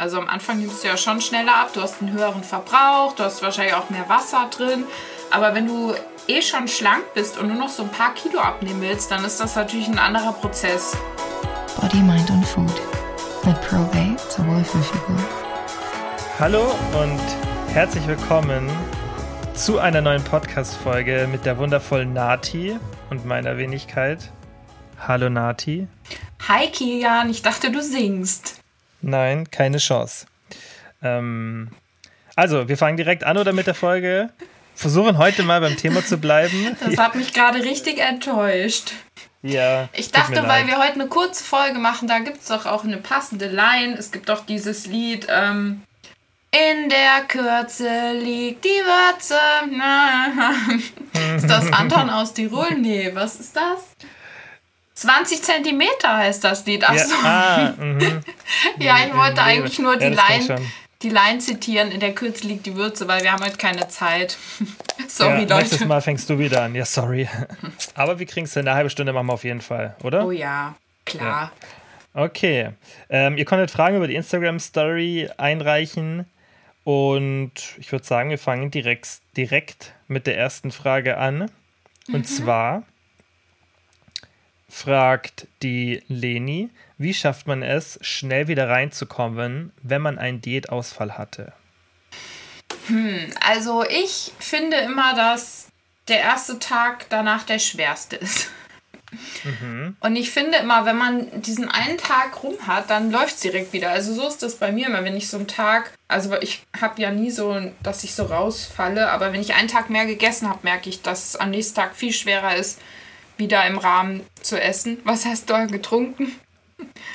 Also am Anfang nimmst du ja schon schneller ab, du hast einen höheren Verbrauch, du hast wahrscheinlich auch mehr Wasser drin. Aber wenn du eh schon schlank bist und nur noch so ein paar Kilo abnehmen willst, dann ist das natürlich ein anderer Prozess. Body, Mind und Food mit Probate zur Wohlfühlfigur. Hallo und herzlich willkommen zu einer neuen Podcast-Folge mit der wundervollen Nati und meiner Wenigkeit. Hallo Nati. Hi Kian, ich dachte du singst. Nein, keine Chance. Ähm, also, wir fangen direkt an oder mit der Folge? Versuchen heute mal beim Thema zu bleiben. Das hat mich gerade richtig enttäuscht. Ja. Ich dachte, weil wir heute eine kurze Folge machen, da gibt es doch auch eine passende Line. Es gibt doch dieses Lied, ähm, in der Kürze liegt die Würze. ist das Anton aus Tirol? Nee, was ist das? 20 Zentimeter heißt das Lied. Ach so. Ja, ah, mhm. ja ich wollte eigentlich nur die, ja, Line, die Line zitieren. In der Kürze liegt die Würze, weil wir haben heute keine Zeit. sorry, ja, Leute. Nächstes Mal fängst du wieder an. Ja, sorry. Aber wir kriegen es in einer halben Stunde machen wir auf jeden Fall, oder? Oh ja, klar. Ja. Okay. Ähm, ihr konntet Fragen über die Instagram-Story einreichen. Und ich würde sagen, wir fangen direkt, direkt mit der ersten Frage an. Und mhm. zwar fragt die Leni, wie schafft man es, schnell wieder reinzukommen, wenn man einen Diätausfall hatte? Hm, also ich finde immer, dass der erste Tag danach der schwerste ist. Mhm. Und ich finde immer, wenn man diesen einen Tag rum hat, dann läuft es direkt wieder. Also so ist das bei mir immer, wenn ich so einen Tag, also ich habe ja nie so, dass ich so rausfalle, aber wenn ich einen Tag mehr gegessen habe, merke ich, dass es am nächsten Tag viel schwerer ist, wieder im Rahmen zu essen. Was hast du getrunken?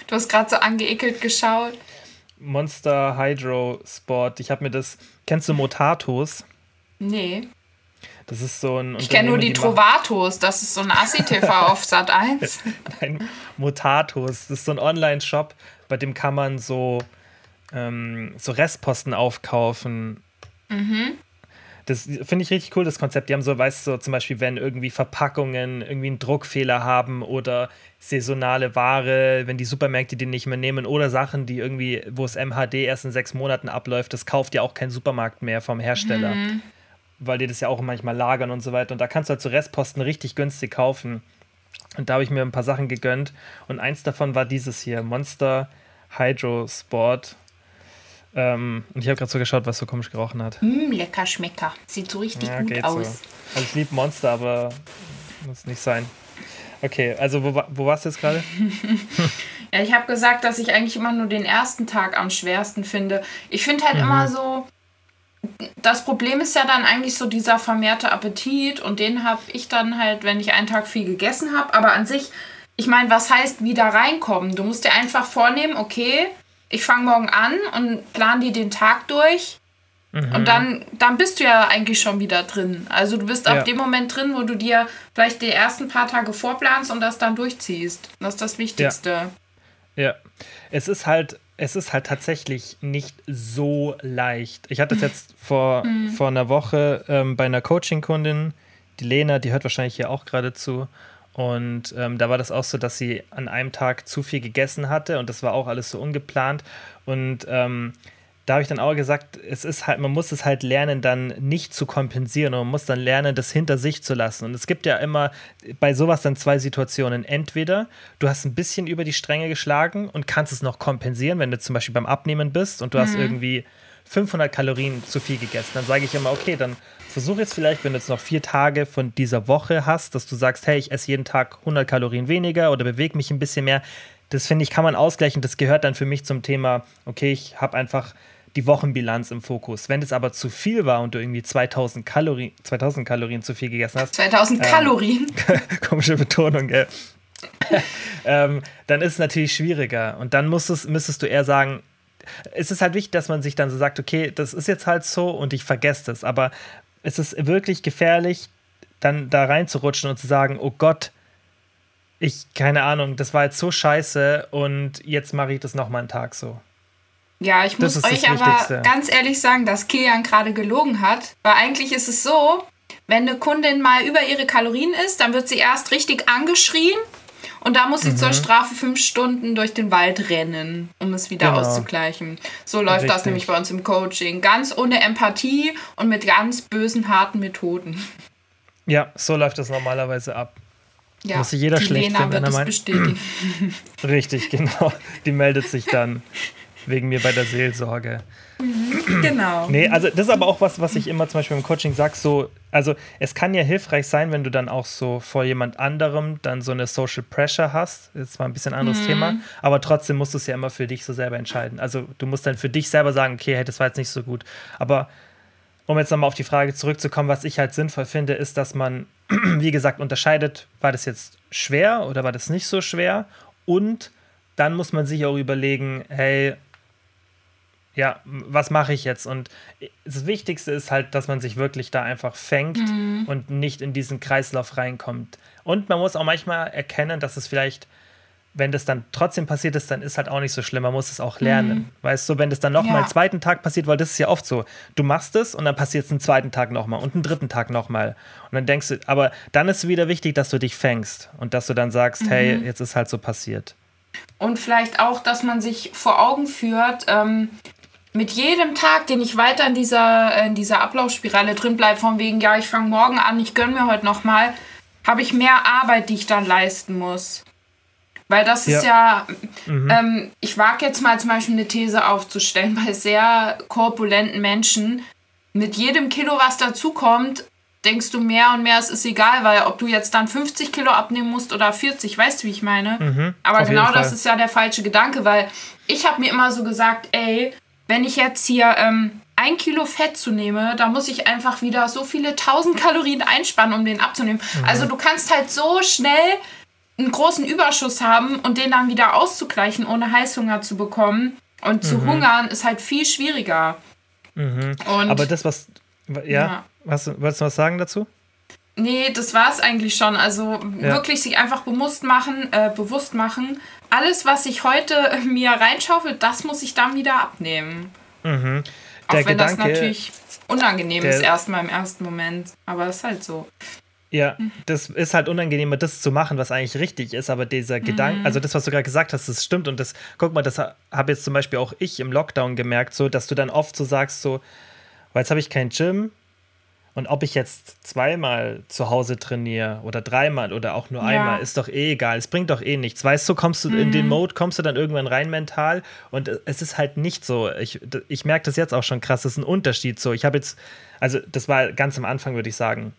Du hast gerade so angeekelt geschaut. Monster Hydro Sport. Ich habe mir das. Kennst du Motatos? Nee. Das ist so ein. Ich kenne nur die, die Trovatos. Das ist so ein Assi-TV auf Sat 1. Nein, Motatos. Das ist so ein Online-Shop, bei dem kann man so, ähm, so Restposten aufkaufen. Mhm. Das finde ich richtig cool, das Konzept. Die haben so, weißt du, so zum Beispiel, wenn irgendwie Verpackungen irgendwie einen Druckfehler haben oder saisonale Ware, wenn die Supermärkte die nicht mehr nehmen oder Sachen, die irgendwie, wo es MHD erst in sechs Monaten abläuft, das kauft ja auch kein Supermarkt mehr vom Hersteller. Mhm. Weil die das ja auch manchmal lagern und so weiter. Und da kannst du halt so Restposten richtig günstig kaufen. Und da habe ich mir ein paar Sachen gegönnt. Und eins davon war dieses hier: Monster Hydro Sport. Ähm, und ich habe gerade so geschaut, was so komisch gerochen hat. Mm, lecker Schmecker. Sieht so richtig ja, gut aus. So. Also ich liebe Monster, aber muss nicht sein. Okay, also wo, wo warst du jetzt gerade? ja, ich habe gesagt, dass ich eigentlich immer nur den ersten Tag am schwersten finde. Ich finde halt mhm. immer so, das Problem ist ja dann eigentlich so dieser vermehrte Appetit und den habe ich dann halt, wenn ich einen Tag viel gegessen habe. Aber an sich, ich meine, was heißt wieder reinkommen? Du musst dir einfach vornehmen, okay, ich fange morgen an und plan dir den Tag durch. Mhm. Und dann, dann bist du ja eigentlich schon wieder drin. Also du bist ja. ab dem Moment drin, wo du dir vielleicht die ersten paar Tage vorplanst und das dann durchziehst. Das ist das Wichtigste. Ja. ja. Es ist halt, es ist halt tatsächlich nicht so leicht. Ich hatte es jetzt vor, mhm. vor einer Woche ähm, bei einer Coaching-Kundin, die Lena, die hört wahrscheinlich hier auch gerade zu. Und ähm, da war das auch so, dass sie an einem Tag zu viel gegessen hatte und das war auch alles so ungeplant. Und ähm, da habe ich dann auch gesagt, es ist halt, man muss es halt lernen, dann nicht zu kompensieren und man muss dann lernen, das hinter sich zu lassen. Und es gibt ja immer bei sowas dann zwei Situationen. Entweder du hast ein bisschen über die Stränge geschlagen und kannst es noch kompensieren, wenn du zum Beispiel beim Abnehmen bist und du mhm. hast irgendwie 500 Kalorien zu viel gegessen. Dann sage ich immer, okay, dann versuch jetzt vielleicht, wenn du jetzt noch vier Tage von dieser Woche hast, dass du sagst, hey, ich esse jeden Tag 100 Kalorien weniger oder bewege mich ein bisschen mehr. Das finde ich, kann man ausgleichen. Das gehört dann für mich zum Thema, okay, ich habe einfach die Wochenbilanz im Fokus. Wenn das aber zu viel war und du irgendwie 2000 Kalorien, 2000 Kalorien zu viel gegessen hast. 2000 ähm, Kalorien? komische Betonung, gell? ähm, dann ist es natürlich schwieriger. Und dann musstest, müsstest du eher sagen, es ist halt wichtig, dass man sich dann so sagt, okay, das ist jetzt halt so und ich vergesse das. Aber es ist wirklich gefährlich, dann da reinzurutschen und zu sagen, oh Gott, ich, keine Ahnung, das war jetzt so scheiße und jetzt mache ich das nochmal einen Tag so. Ja, ich muss euch aber ganz ehrlich sagen, dass Kilian gerade gelogen hat, weil eigentlich ist es so, wenn eine Kundin mal über ihre Kalorien ist, dann wird sie erst richtig angeschrien und da muss ich mhm. zur Strafe fünf Stunden durch den Wald rennen, um es wieder genau. auszugleichen. So läuft Richtig. das nämlich bei uns im Coaching. Ganz ohne Empathie und mit ganz bösen, harten Methoden. Ja, so läuft das normalerweise ab. Ja, muss sich jeder schlecht Lena finden, wenn er meint. Richtig, genau. Die meldet sich dann wegen mir bei der Seelsorge. Mhm, genau. Nee, also das ist aber auch was, was ich immer zum Beispiel im Coaching sage, so, also es kann ja hilfreich sein, wenn du dann auch so vor jemand anderem dann so eine Social Pressure hast. Das ist zwar ein bisschen ein anderes mhm. Thema, aber trotzdem musst du es ja immer für dich so selber entscheiden. Also du musst dann für dich selber sagen, okay, hey, das war jetzt nicht so gut. Aber um jetzt nochmal auf die Frage zurückzukommen, was ich halt sinnvoll finde, ist, dass man, wie gesagt, unterscheidet, war das jetzt schwer oder war das nicht so schwer? Und dann muss man sich auch überlegen, hey, ja, was mache ich jetzt? Und das Wichtigste ist halt, dass man sich wirklich da einfach fängt mhm. und nicht in diesen Kreislauf reinkommt. Und man muss auch manchmal erkennen, dass es vielleicht, wenn das dann trotzdem passiert ist, dann ist halt auch nicht so schlimm. Man muss es auch lernen. Mhm. Weißt du, wenn das dann nochmal ja. einen zweiten Tag passiert, weil das ist ja oft so. Du machst es und dann passiert es einen zweiten Tag nochmal und einen dritten Tag nochmal. Und dann denkst du, aber dann ist es wieder wichtig, dass du dich fängst und dass du dann sagst, mhm. hey, jetzt ist halt so passiert. Und vielleicht auch, dass man sich vor Augen führt, ähm, mit jedem Tag, den ich weiter in dieser, in dieser Ablaufspirale drin bleibe, von wegen, ja, ich fange morgen an, ich gönne mir heute nochmal, habe ich mehr Arbeit, die ich dann leisten muss. Weil das ja. ist ja, mhm. ähm, ich wage jetzt mal zum Beispiel eine These aufzustellen, bei sehr korpulenten Menschen, mit jedem Kilo, was dazukommt, denkst du mehr und mehr, es ist egal, weil ob du jetzt dann 50 Kilo abnehmen musst oder 40, weißt du, wie ich meine? Mhm, Aber genau das ist ja der falsche Gedanke, weil ich habe mir immer so gesagt, ey, wenn ich jetzt hier ähm, ein Kilo Fett zunehme, da muss ich einfach wieder so viele tausend Kalorien einsparen, um den abzunehmen. Mhm. Also du kannst halt so schnell einen großen Überschuss haben und den dann wieder auszugleichen, ohne Heißhunger zu bekommen. Und zu mhm. hungern ist halt viel schwieriger. Mhm. Aber das, was. Ja, ja. Was, wolltest du was sagen dazu? Nee, das war es eigentlich schon. Also ja. wirklich sich einfach bewusst machen, äh, bewusst machen, alles, was ich heute mir reinschaufel, das muss ich dann wieder abnehmen. Mhm. Auch wenn Gedanke, das natürlich unangenehm der, ist, erstmal im ersten Moment. Aber es ist halt so. Ja, das ist halt unangenehmer, das zu machen, was eigentlich richtig ist, aber dieser mhm. Gedanke, also das, was du gerade gesagt hast, das stimmt und das, guck mal, das habe jetzt zum Beispiel auch ich im Lockdown gemerkt, so, dass du dann oft so sagst, so, weil jetzt habe ich kein Gym, und ob ich jetzt zweimal zu Hause trainiere oder dreimal oder auch nur ja. einmal, ist doch eh egal. Es bringt doch eh nichts. Weißt du, kommst du mhm. in den mhm. Mode, kommst du dann irgendwann rein mental und es ist halt nicht so. Ich, ich merke das jetzt auch schon krass. Das ist ein Unterschied so. Ich habe jetzt, also das war ganz am Anfang, würde ich sagen.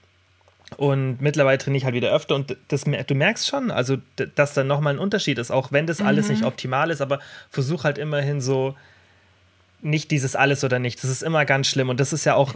Und mittlerweile trainiere ich halt wieder öfter und das, du merkst schon, also dass da nochmal ein Unterschied ist, auch wenn das mhm. alles nicht optimal ist, aber versuch halt immerhin so nicht dieses alles oder nichts. Das ist immer ganz schlimm und das ist ja auch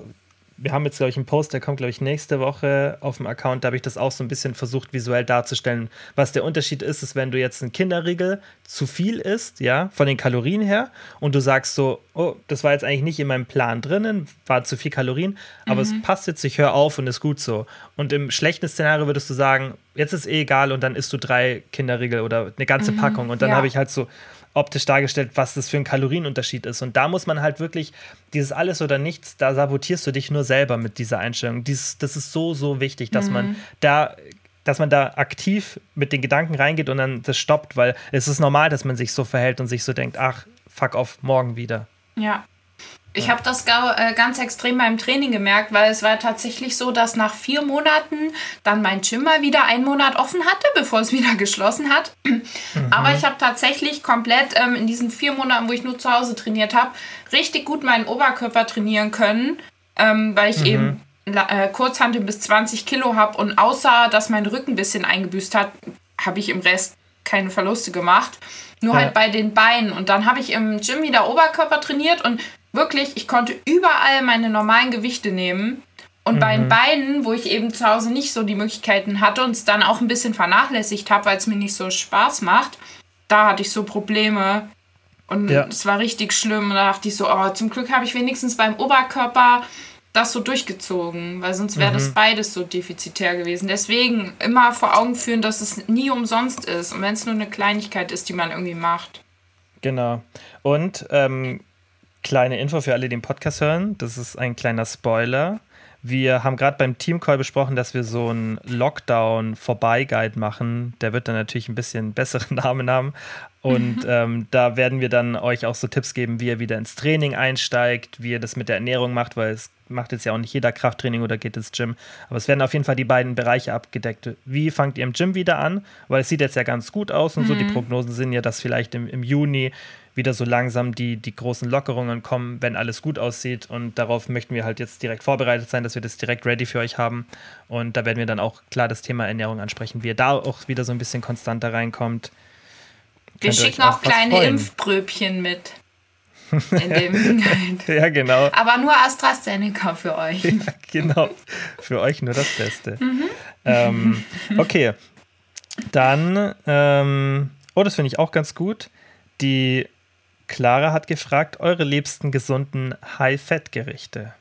wir haben jetzt, glaube ich, einen Post, der kommt, glaube ich, nächste Woche auf dem Account. Da habe ich das auch so ein bisschen versucht, visuell darzustellen. Was der Unterschied ist, ist, wenn du jetzt ein Kinderriegel zu viel isst, ja, von den Kalorien her, und du sagst so, oh, das war jetzt eigentlich nicht in meinem Plan drinnen, war zu viel Kalorien, aber mhm. es passt jetzt, ich höre auf und ist gut so. Und im schlechten Szenario würdest du sagen, jetzt ist eh egal und dann isst du drei Kinderriegel oder eine ganze mhm. Packung. Und dann ja. habe ich halt so optisch dargestellt, was das für ein Kalorienunterschied ist. Und da muss man halt wirklich, dieses alles oder nichts, da sabotierst du dich nur selber mit dieser Einstellung. Dies, das ist so, so wichtig, dass mhm. man da dass man da aktiv mit den Gedanken reingeht und dann das stoppt, weil es ist normal, dass man sich so verhält und sich so denkt, ach, fuck off, morgen wieder. Ja, ich habe das äh, ganz extrem beim Training gemerkt, weil es war tatsächlich so, dass nach vier Monaten dann mein Gym mal wieder einen Monat offen hatte, bevor es wieder geschlossen hat. Mhm. Aber ich habe tatsächlich komplett ähm, in diesen vier Monaten, wo ich nur zu Hause trainiert habe, richtig gut meinen Oberkörper trainieren können, ähm, weil ich mhm. eben äh, Kurzhantel bis 20 Kilo habe und außer, dass mein Rücken ein bisschen eingebüßt hat, habe ich im Rest keine Verluste gemacht. Nur ja. halt bei den Beinen. Und dann habe ich im Gym wieder Oberkörper trainiert und wirklich, ich konnte überall meine normalen Gewichte nehmen. Und mhm. bei den Beinen, wo ich eben zu Hause nicht so die Möglichkeiten hatte und es dann auch ein bisschen vernachlässigt habe, weil es mir nicht so Spaß macht, da hatte ich so Probleme. Und ja. es war richtig schlimm. Und da dachte ich so, oh, zum Glück habe ich wenigstens beim Oberkörper das so durchgezogen, weil sonst wäre mhm. das beides so defizitär gewesen. Deswegen immer vor Augen führen, dass es nie umsonst ist und wenn es nur eine Kleinigkeit ist, die man irgendwie macht. Genau. Und ähm, kleine Info für alle, die den Podcast hören: Das ist ein kleiner Spoiler. Wir haben gerade beim Teamcall besprochen, dass wir so einen Lockdown-Vorbei-Guide machen. Der wird dann natürlich ein bisschen besseren Namen haben. Und ähm, da werden wir dann euch auch so Tipps geben, wie ihr wieder ins Training einsteigt, wie ihr das mit der Ernährung macht, weil es macht jetzt ja auch nicht jeder Krafttraining oder geht ins Gym. Aber es werden auf jeden Fall die beiden Bereiche abgedeckt. Wie fangt ihr im Gym wieder an? Weil es sieht jetzt ja ganz gut aus und mhm. so. Die mhm. Prognosen sind ja, dass vielleicht im, im Juni wieder so langsam die, die großen Lockerungen kommen, wenn alles gut aussieht. Und darauf möchten wir halt jetzt direkt vorbereitet sein, dass wir das direkt ready für euch haben. Und da werden wir dann auch klar das Thema Ernährung ansprechen, wie ihr da auch wieder so ein bisschen konstanter reinkommt. Wir schicken auch kleine freuen. Impfbröbchen mit. In dem ja, genau. Aber nur AstraZeneca für euch. Ja, genau. Für euch nur das Beste. Mhm. Ähm, okay. Dann, ähm, oh, das finde ich auch ganz gut. Die Clara hat gefragt, eure liebsten gesunden High-Fat-Gerichte.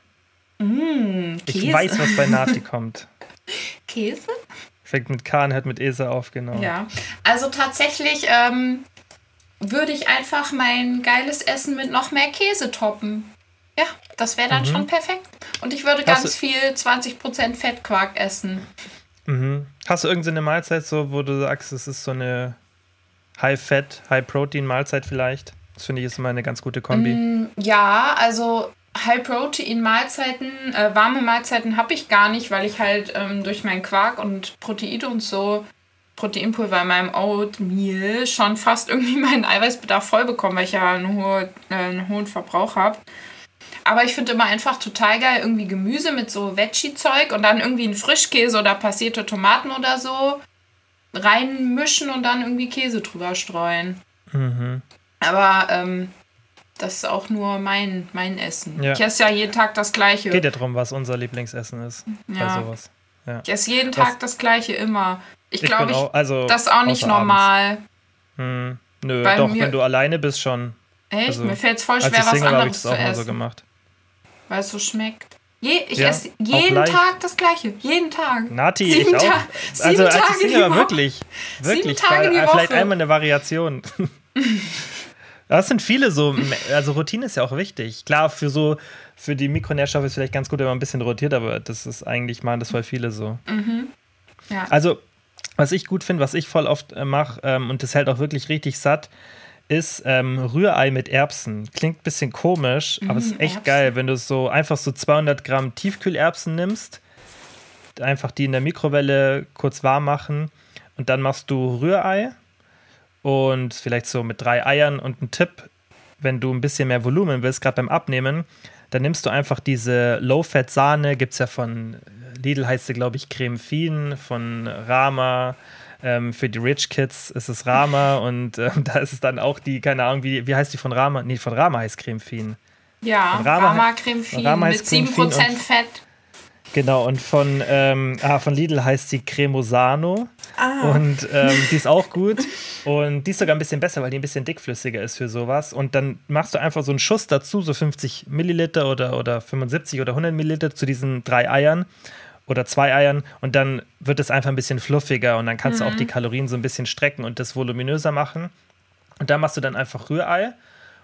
Mm, ich weiß, was bei Nati kommt. Käse? Fängt mit K und hört mit Ese auf, genau. Ja, also tatsächlich ähm, würde ich einfach mein geiles Essen mit noch mehr Käse toppen. Ja, das wäre dann mhm. schon perfekt. Und ich würde Hast ganz viel 20% Fettquark essen. Mhm. Hast du irgendeine Mahlzeit, so, wo du sagst, es ist so eine High-Fat, High-Protein-Mahlzeit vielleicht? Das finde ich ist immer eine ganz gute Kombi. Mm, ja, also High-Protein-Mahlzeiten, äh, warme Mahlzeiten habe ich gar nicht, weil ich halt ähm, durch meinen Quark und Protein und so Proteinpulver in meinem Oatmeal schon fast irgendwie meinen Eiweißbedarf voll bekomme, weil ich ja einen, hohe, äh, einen hohen Verbrauch habe. Aber ich finde immer einfach total geil, irgendwie Gemüse mit so Veggie-Zeug und dann irgendwie einen Frischkäse oder passierte Tomaten oder so reinmischen und dann irgendwie Käse drüber streuen. Mhm. Aber ähm, das ist auch nur mein, mein Essen. Ja. Ich esse ja jeden Tag das Gleiche. Geht ja darum, was unser Lieblingsessen ist. Ja. Bei sowas. Ja. Ich esse jeden Tag das Gleiche immer. Ich glaube, ich, also das ist auch nicht normal. Hm. Nö, Bei doch, mir, wenn du alleine bist schon. Echt? Also, mir fällt es voll schwer, was anderes ich das auch zu essen. so gemacht. Weil es so schmeckt. Je, ich ja, esse jeden Tag das Gleiche. Jeden Tag. Nati, Sieben ich auch. Ta also als ich Single war wirklich. Wirklich. Sieben Tage die Woche. Vielleicht einmal eine Variation. Das sind viele so, also Routine ist ja auch wichtig. Klar, für so, für die Mikronährstoffe ist vielleicht ganz gut, wenn man ein bisschen rotiert, aber das ist eigentlich, machen das voll viele so. Mhm. Ja. Also, was ich gut finde, was ich voll oft äh, mache, ähm, und das hält auch wirklich richtig satt, ist ähm, Rührei mit Erbsen. Klingt ein bisschen komisch, aber es ist mhm, echt Erbsen. geil, wenn du so einfach so 200 Gramm Tiefkühlerbsen nimmst, einfach die in der Mikrowelle kurz warm machen und dann machst du Rührei und vielleicht so mit drei Eiern und ein Tipp, wenn du ein bisschen mehr Volumen willst, gerade beim Abnehmen, dann nimmst du einfach diese Low-Fat-Sahne, gibt es ja von Lidl heißt sie, glaube ich, Creme Fien, von Rama. Ähm, für die Rich Kids ist es Rama und ähm, da ist es dann auch die, keine Ahnung, wie, wie heißt die von Rama? Nee, von Rama heißt Creme Fien. Ja, Rama, Rama Creme Fien mit 7% Fett. Genau, und von, ähm, ah, von Lidl heißt sie Cremosano. Ah. Und ähm, die ist auch gut. Und die ist sogar ein bisschen besser, weil die ein bisschen dickflüssiger ist für sowas. Und dann machst du einfach so einen Schuss dazu, so 50 Milliliter oder, oder 75 oder 100 Milliliter zu diesen drei Eiern oder zwei Eiern. Und dann wird es einfach ein bisschen fluffiger und dann kannst mhm. du auch die mhm. Kalorien so ein bisschen strecken und das voluminöser machen. Und da machst du dann einfach Rührei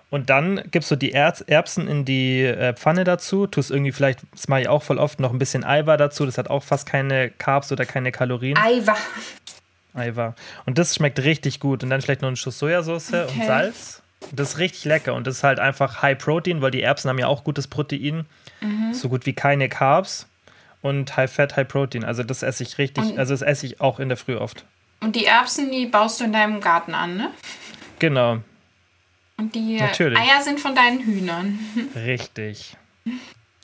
und dann gibst du die Erz Erbsen in die äh, Pfanne dazu, tust irgendwie vielleicht, das mache ich auch voll oft, noch ein bisschen Eiweiß dazu. Das hat auch fast keine Carbs oder keine Kalorien. Eiweiß. Eiweiß. Und das schmeckt richtig gut. Und dann vielleicht noch ein Schuss Sojasauce okay. und Salz. Das ist richtig lecker. Und das ist halt einfach High Protein, weil die Erbsen haben ja auch gutes Protein. Mhm. So gut wie keine Carbs. Und High Fat, High Protein. Also das esse ich richtig, und, also das esse ich auch in der Früh oft. Und die Erbsen, die baust du in deinem Garten an, ne? Genau. Und die Natürlich. Eier sind von deinen Hühnern. Richtig.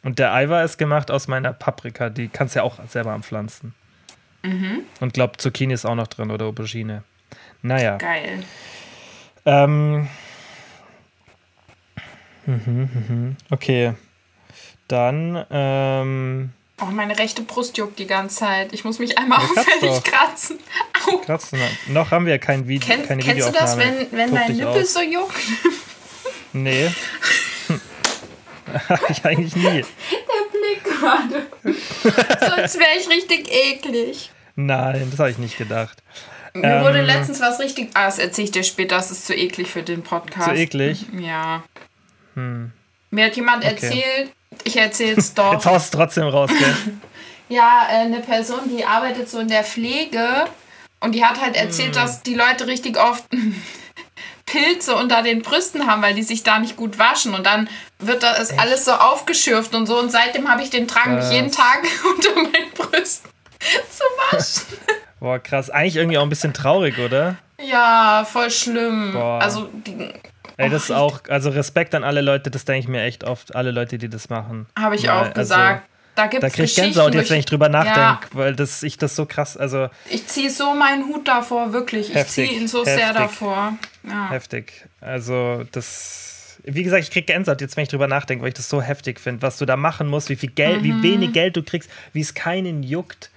Und der Eiweiß ist gemacht aus meiner Paprika. Die kannst du ja auch selber anpflanzen. Mhm. Und glaub, Zucchini ist auch noch drin oder Aubergine. Naja. Geil. Ähm. Mhm, mhm. Okay. Dann, ähm. Oh, meine rechte Brust juckt die ganze Zeit. Ich muss mich einmal ja, auffällig kratzen. Au. Kratzen. Noch haben wir kein Video, Ken, keine Kennst du das, wenn, wenn dein Nippel so juckt? Nee. ich eigentlich nie. Der Blick gerade. Sonst wäre ich richtig eklig. Nein, das habe ich nicht gedacht. Mir ähm, wurde letztens was richtig. Ah, das erzähle ich dir später. Das ist zu eklig für den Podcast. Zu eklig? Ja. Hm. Mir hat jemand okay. erzählt, Ich erzähl's doch. Jetzt haust du trotzdem raus, gell? ja, äh, eine Person, die arbeitet so in der Pflege und die hat halt erzählt, Mm. dass die Leute richtig oft Pilze unter den Brüsten haben, weil die sich da nicht gut waschen. Und dann wird das alles so aufgeschürft und so. Und seitdem habe ich den Drang, mich jeden Tag unter meinen Brüsten zu waschen. Boah, krass. Eigentlich irgendwie auch ein bisschen traurig, oder? Ja, voll schlimm. Boah. Also, die Ey, das ist auch, also Respekt an alle Leute, das denke ich mir echt oft, alle Leute, die das machen. habe ich Weil, auch also, gesagt. da gibt Da krieg ich. Gänsehaut jetzt, wenn ich drüber nachdenke, Ja. weil das, ich das so krass, also Ich ziehe so meinen Hut davor, wirklich. Ich ziehe ihn so sehr heftig. davor. Ja. heftig. Also das, wie gesagt, ich krieg Gänsehaut jetzt, wenn ich drüber nachdenke, weil ich das so heftig finde, was du da machen musst, wie viel Geld, Mhm. wie wenig Geld du kriegst, wie es keinen juckt.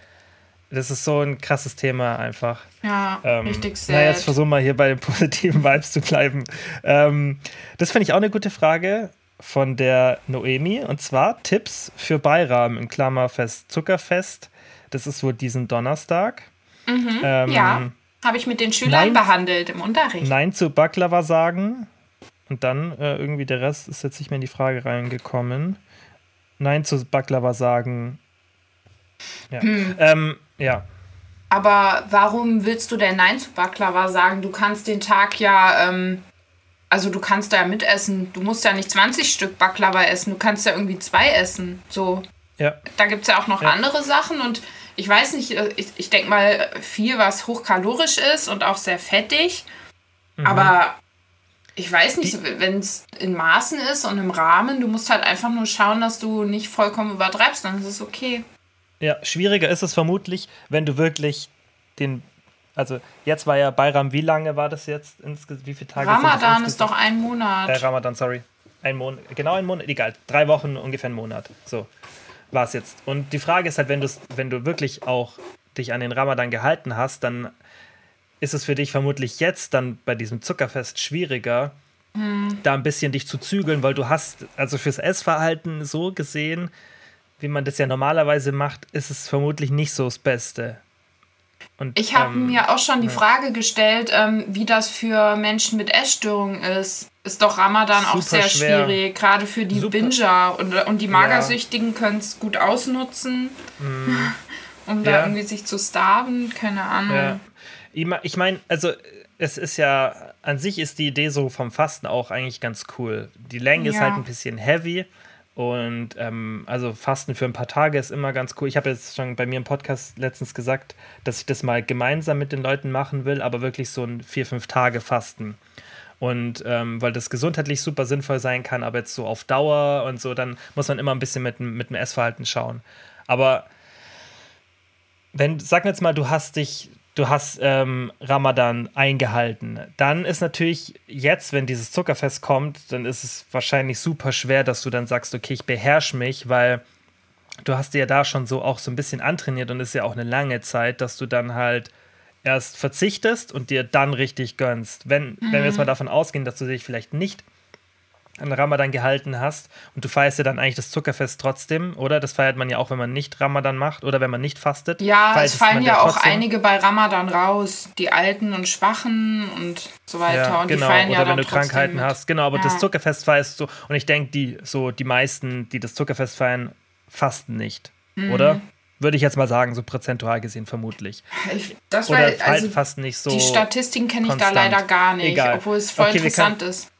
Das ist so ein krasses Thema einfach. Ja, Ähm, richtig Na, jetzt versuchen wir hier bei den positiven Vibes zu bleiben. Ähm, das finde ich auch eine gute Frage von der Noemi. Und zwar Tipps für Beirahmen in Klammerfest Zuckerfest. Das ist wohl diesen Donnerstag. Ähm, ja, habe ich mit den Schülern nein. behandelt im Unterricht. Nein zu Baklava sagen. Und dann äh, irgendwie der Rest ist jetzt nicht mehr in die Frage reingekommen. Nein zu Baklava sagen. Ja. Hm. Ähm, ja. Aber warum willst du denn Nein zu Baklava sagen? Du kannst den Tag ja, ähm, also du kannst da ja mitessen. Du musst ja nicht 20 Stück Baklava essen, du kannst ja irgendwie zwei essen. So, Ja. da gibt es ja auch noch Ja. andere Sachen und ich weiß nicht, äh, ich, ich denke mal viel, was hochkalorisch ist und auch sehr fettig. Mhm. Aber ich weiß nicht, wenn es in Maßen ist und im Rahmen, du musst halt einfach nur schauen, dass du nicht vollkommen übertreibst, dann ist es okay. Ja, schwieriger ist es vermutlich, wenn du wirklich den. Also, jetzt war ja Bayram, wie lange war das jetzt? Wie viele Tage Ramadan ist doch ein Monat. Äh, Ramadan, sorry. Ein Monat, genau ein Monat, egal. Drei Wochen, ungefähr einen Monat. So war es jetzt. Und die Frage ist halt, wenn, wenn du wirklich auch dich an den Ramadan gehalten hast, dann ist es für dich vermutlich jetzt dann bei diesem Zuckerfest schwieriger, Hm. da ein bisschen dich zu zügeln, weil du hast, also fürs Essverhalten so gesehen, wie man das ja normalerweise macht, ist es vermutlich nicht so das Beste. Und, Ich habe ähm, mir auch schon die Frage gestellt, ähm, wie das für Menschen mit Essstörungen ist. Ist doch Ramadan auch sehr schwer. schwierig, gerade für die Super. Binger. Und, und die Magersüchtigen können es gut ausnutzen, um da. Ja. irgendwie sich zu starven. Keine Ahnung. Ja. Ich me- Ich meine, also es ist ja, an sich ist die Idee so vom Fasten auch eigentlich ganz cool. Die Länge ist Ja. halt ein bisschen heavy und ähm, also Fasten für ein paar Tage ist immer ganz cool. Ich habe jetzt schon bei mir im Podcast letztens gesagt, dass ich das mal gemeinsam mit den Leuten machen will, aber wirklich so ein vier, fünf Tage Fasten. Und ähm, weil das gesundheitlich super sinnvoll sein kann, aber jetzt so auf Dauer und so, dann muss man immer ein bisschen mit, dem- mit dem Essverhalten schauen. Aber wenn, sag jetzt mal, du hast dich, du hast ähm, Ramadan eingehalten, dann ist natürlich jetzt, wenn dieses Zuckerfest kommt, dann ist es wahrscheinlich super schwer, dass du dann sagst, okay, ich beherrsche mich, weil du hast dir ja da schon so auch so ein bisschen antrainiert und ist ja auch eine lange Zeit, dass du dann halt erst verzichtest und dir dann richtig gönnst. Wenn, wenn wir jetzt mal davon ausgehen, dass du dich vielleicht nicht an Ramadan gehalten hast und du feierst ja dann eigentlich das Zuckerfest trotzdem, oder? Das feiert man ja auch, wenn man nicht Ramadan macht oder wenn man nicht fastet. Ja, es fallen man ja auch einige bei Ramadan raus. Die Alten und Schwachen und so weiter. Ja, und genau. die fallen Oder ja wenn du Krankheiten mit. hast. Genau, aber Ja. das Zuckerfest feierst du. Und ich denke, die, so die meisten, die das Zuckerfest feiern, fasten nicht. Mhm. Oder? Würde ich jetzt mal sagen, so prozentual gesehen vermutlich. Ich, das Oder war, halt also, fast nicht so. die Statistiken kenne ich da leider gar nicht, Egal. obwohl es voll Okay, interessant können- ist.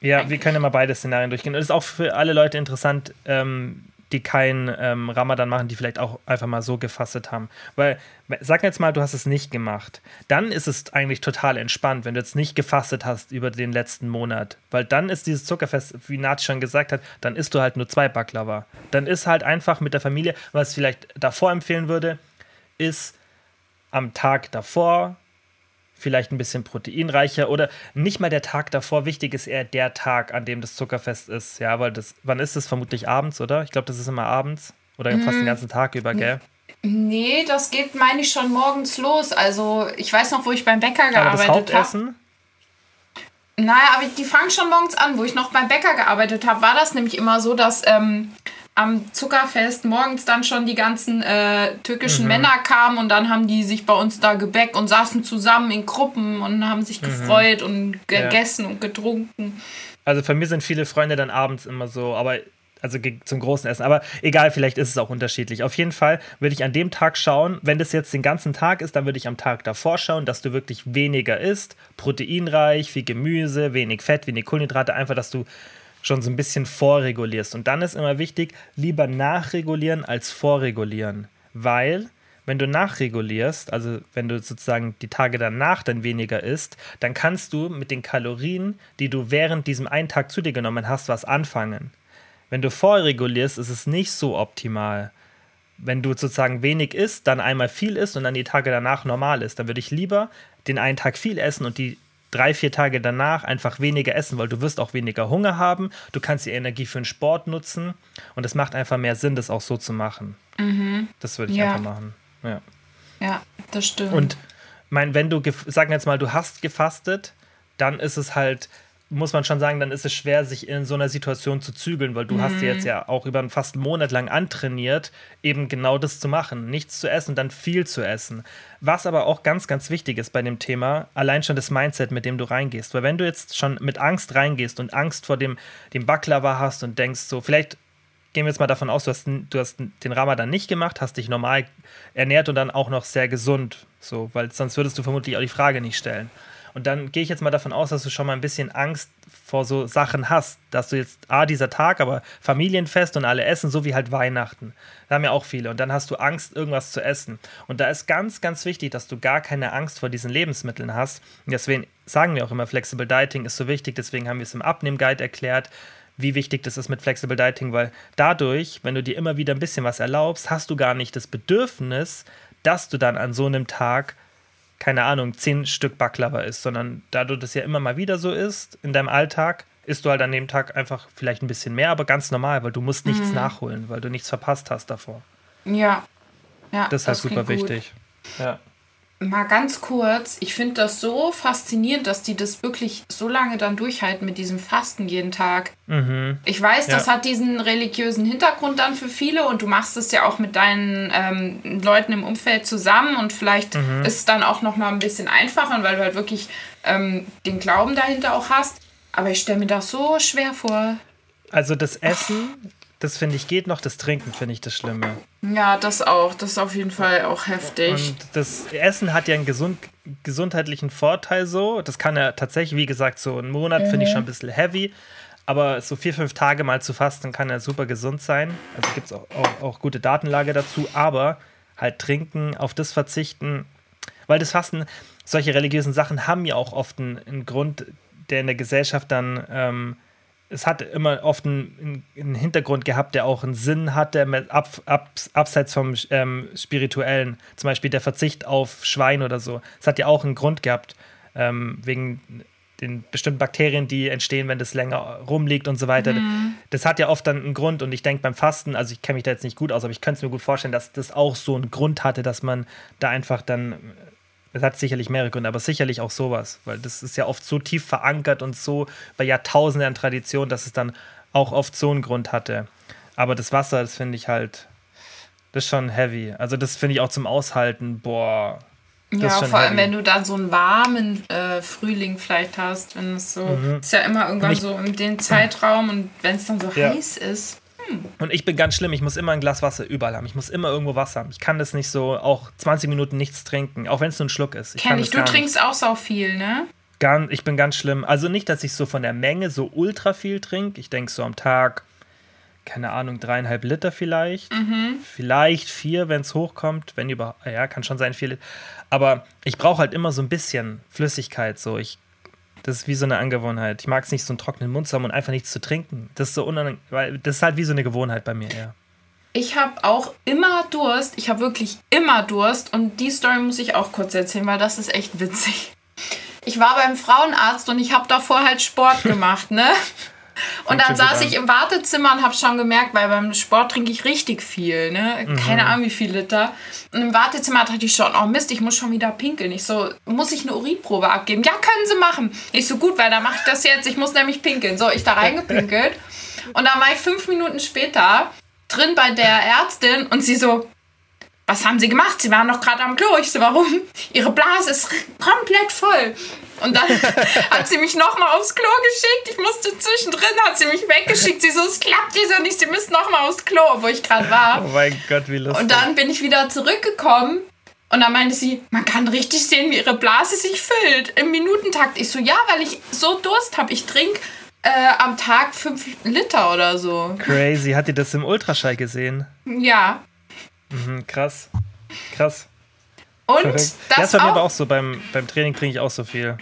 Ja, wir können ja mal beide Szenarien durchgehen. Und es ist auch für alle Leute interessant, ähm, die keinen ähm, Ramadan machen, die vielleicht auch einfach mal so gefastet haben. Weil, sag jetzt mal, du hast es nicht gemacht. Dann ist es eigentlich total entspannt, wenn du jetzt nicht gefastet hast über den letzten Monat. Weil dann ist dieses Zuckerfest, wie Nati schon gesagt hat, dann isst du halt nur zwei Baklava. Dann ist halt einfach mit der Familie, was ich vielleicht davor empfehlen würde, ist am Tag davor vielleicht ein bisschen proteinreicher oder nicht mal der Tag davor. Wichtig ist eher der Tag, an dem das Zuckerfest ist. Ja, weil das, wann ist es? Vermutlich abends, oder? Ich glaube, das ist immer abends oder fast den ganzen Tag über, gell? Nee, das geht, meine ich, schon morgens los. Also, ich weiß noch, wo ich beim Bäcker das gearbeitet habe. Hauptessen? Naja, aber die fangen schon morgens an. Wo ich noch beim Bäcker gearbeitet habe, war das nämlich immer so, dass ähm, am Zuckerfest morgens dann schon die ganzen äh, Mhm. türkischen Männer kamen und dann haben die sich bei uns da gebäckt und saßen zusammen in Gruppen und haben sich gefreut und Mhm. Ja. gegessen und getrunken. Also für mich sind viele Freunde dann abends immer so, aber also zum großen Essen. Aber egal, vielleicht ist es auch unterschiedlich. Auf jeden Fall würde ich an dem Tag schauen, wenn das jetzt den ganzen Tag ist, dann würde ich am Tag davor schauen, dass du wirklich weniger isst, proteinreich, viel Gemüse, wenig Fett, wenig Kohlenhydrate, einfach, dass du schon so ein bisschen vorregulierst. Und dann ist immer wichtig, lieber nachregulieren als vorregulieren, weil wenn du nachregulierst, also wenn du sozusagen die Tage danach dann weniger isst, dann kannst du mit den Kalorien, die du während diesem einen Tag zu dir genommen hast, was anfangen. Wenn du vorregulierst, ist es nicht so optimal. Wenn du sozusagen wenig isst, dann einmal viel isst und dann die Tage danach normal ist, dann würde ich lieber den einen Tag viel essen und die drei, vier Tage danach einfach weniger essen, weil du wirst auch weniger Hunger haben, du kannst die Energie für den Sport nutzen und es macht einfach mehr Sinn, das auch so zu machen. Mhm. Das würde ich ja. einfach machen. Ja. ja, das stimmt. Und mein, wenn du, sagen jetzt mal, du hast gefastet, dann ist es halt muss man schon sagen, dann ist es schwer, sich in so einer Situation zu zügeln, weil du mhm. hast jetzt ja auch über fast einen Monat lang antrainiert, eben genau das zu machen. Nichts zu essen, dann viel zu essen. Was aber auch ganz, ganz wichtig ist bei dem Thema, allein schon das Mindset, mit dem du reingehst. Weil wenn du jetzt schon mit Angst reingehst und Angst vor dem, dem Baklava hast und denkst so, vielleicht gehen wir jetzt mal davon aus, du hast, du hast den Ramadan nicht gemacht, hast dich normal ernährt und dann auch noch sehr gesund, so, weil sonst würdest du vermutlich auch die Frage nicht stellen. Und dann gehe ich jetzt mal davon aus, dass du schon mal ein bisschen Angst vor so Sachen hast, dass du jetzt, ah, dieser Tag, aber Familienfest und alle essen, so wie halt Weihnachten. Da haben ja auch viele. Und dann hast du Angst, irgendwas zu essen. Und da ist ganz, ganz wichtig, dass du gar keine Angst vor diesen Lebensmitteln hast. Und deswegen sagen wir auch immer, Flexible Dieting ist so wichtig. Deswegen haben wir es im Abnehm-Guide erklärt wie wichtig das ist mit Flexible Dieting, weil dadurch, wenn du dir immer wieder ein bisschen was erlaubst, hast du gar nicht das Bedürfnis, dass du dann an so einem Tag keine Ahnung, zehn Stück Baklava isst, sondern da du das ja immer mal wieder so isst in deinem Alltag, isst du halt an dem Tag einfach vielleicht ein bisschen mehr, aber ganz normal, weil du musst nichts mhm. nachholen, weil du nichts verpasst hast davor. Ja. ja das ist halt super wichtig. Ja mal ganz kurz, ich finde das so faszinierend, dass die das wirklich so lange dann durchhalten mit diesem Fasten jeden Tag. Mhm. Ich weiß, ja. das hat diesen religiösen Hintergrund dann für viele und du machst es ja auch mit deinen ähm, Leuten im Umfeld zusammen und vielleicht mhm. ist es dann auch noch mal ein bisschen einfacher, weil du halt wirklich ähm, den Glauben dahinter auch hast. Aber ich stelle mir das so schwer vor. Also das Essen, das finde ich geht noch, das Trinken finde ich das Schlimme. Ja, das auch. Das ist auf jeden Fall auch heftig. Und das Essen hat ja einen gesund, gesundheitlichen Vorteil so. Das kann ja tatsächlich, wie gesagt, so einen Monat mhm. finde ich schon ein bisschen heavy. Aber so vier, fünf Tage mal zu fasten kann ja super gesund sein. Also gibt es auch, auch, auch gute Datenlage dazu. Aber halt trinken, auf das verzichten. Weil das Fasten, solche religiösen Sachen haben ja auch oft einen, einen Grund, der in der Gesellschaft dann ähm, es hat immer oft einen, einen, Hintergrund gehabt, der auch einen Sinn hatte, ab, ab, abseits vom ähm, Spirituellen. Zum Beispiel der Verzicht auf Schwein oder so. Es hat ja auch einen Grund gehabt, ähm, wegen den bestimmten Bakterien, die entstehen, wenn das länger rumliegt und so weiter. Mhm. Das hat ja oft dann einen Grund und ich denke beim Fasten, also ich kenne mich da jetzt nicht gut aus, aber ich könnte es mir gut vorstellen, dass das auch so einen Grund hatte, dass man da einfach dann es hat sicherlich mehrere Gründe, aber sicherlich auch sowas, weil das ist ja oft so tief verankert und so bei Jahrtausenden an Tradition, dass es dann auch oft so einen Grund hatte. Aber das Wasser, das finde ich halt, das ist schon heavy. Also das finde ich auch zum Aushalten, boah. Ja, vor allem, wenn du dann so einen warmen äh, Frühling vielleicht hast, wenn es so, mhm. ist ja immer irgendwann ich, so in den Zeitraum und wenn es dann so ja. heiß ist. Und ich bin ganz schlimm, ich muss immer ein Glas Wasser überall haben. Ich muss immer irgendwo Wasser haben. Ich kann das nicht so auch 20 Minuten nichts trinken, auch wenn es nur ein Schluck ist. Ich Kenn ich, du trinkst nicht. auch so viel, ne? Ganz, ich bin ganz schlimm. Also nicht, dass ich so von der Menge so ultra viel trinke. Ich denke so am Tag, keine Ahnung, dreieinhalb Liter vielleicht. Mhm. Vielleicht vier, wenn es hochkommt. Wenn überhaupt, ja, kann schon sein, vier Liter. Aber ich brauche halt immer so ein bisschen Flüssigkeit. So, ich das ist wie so eine Angewohnheit. Ich mag es nicht, so einen trockenen Mund zu haben und einfach nichts zu trinken. Das ist so weil das ist halt wie so eine Gewohnheit bei mir, ja. Ich habe auch immer Durst. Ich habe wirklich immer Durst. Und die Story muss ich auch kurz erzählen, weil das ist echt witzig. Ich war beim Frauenarzt und ich habe davor halt Sport gemacht, ne? Und dann saß ich im Wartezimmer und habe schon gemerkt, weil beim Sport trinke ich richtig viel, ne? Keine mhm. Ahnung, wie viel Liter. Und im Wartezimmer dachte ich schon, oh Mist, ich muss schon wieder pinkeln. Ich so, muss ich eine Urinprobe abgeben? Ja, können Sie machen. Ich so, gut, weil dann mache ich das jetzt. Ich muss nämlich pinkeln. So, ich da reingepinkelt. Und dann war ich fünf Minuten später drin bei der Ärztin und sie so, was haben Sie gemacht? Sie waren doch gerade am Klo. Ich so, warum? Ihre Blase ist komplett voll. Und dann hat sie mich nochmal aufs Klo geschickt. Ich musste zwischendrin, hat sie mich weggeschickt. Sie so, es klappt dieser nicht, Sie müssen nochmal aufs Klo, wo ich gerade war. Oh mein Gott, wie lustig. Und dann bin ich wieder zurückgekommen. Und dann meinte sie, man kann richtig sehen, wie ihre Blase sich füllt im Minutentakt. Ich so, ja, weil ich so Durst habe. Ich trinke äh, am Tag fünf Liter oder so. Crazy. Hat die das im Ultraschall gesehen? Ja. Mhm, krass. Krass. Und Perfekt. das ist bei mir aber auch so. Beim, beim Training trinke ich auch so viel.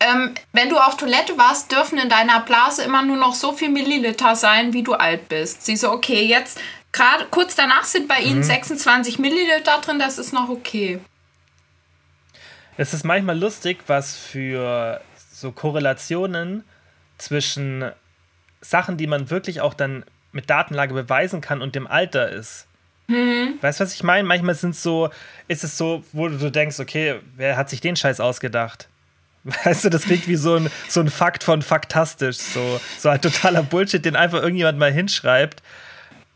ähm, wenn du auf Toilette warst, dürfen in deiner Blase immer nur noch so viel Milliliter sein, wie du alt bist. Sie so, okay, jetzt gerade kurz danach sind bei Mhm. ihnen 26 Milliliter drin, das ist noch okay. Es ist manchmal lustig, was für so Korrelationen zwischen Sachen, die man wirklich auch dann mit Datenlage beweisen kann und dem Alter ist. Weißt du, was ich meine? Manchmal sind so, ist es so, wo du denkst, okay, wer hat sich den Scheiß ausgedacht? Weißt du, das klingt wie so ein, so ein Fakt von faktastisch, so, so ein totaler Bullshit, den einfach irgendjemand mal hinschreibt.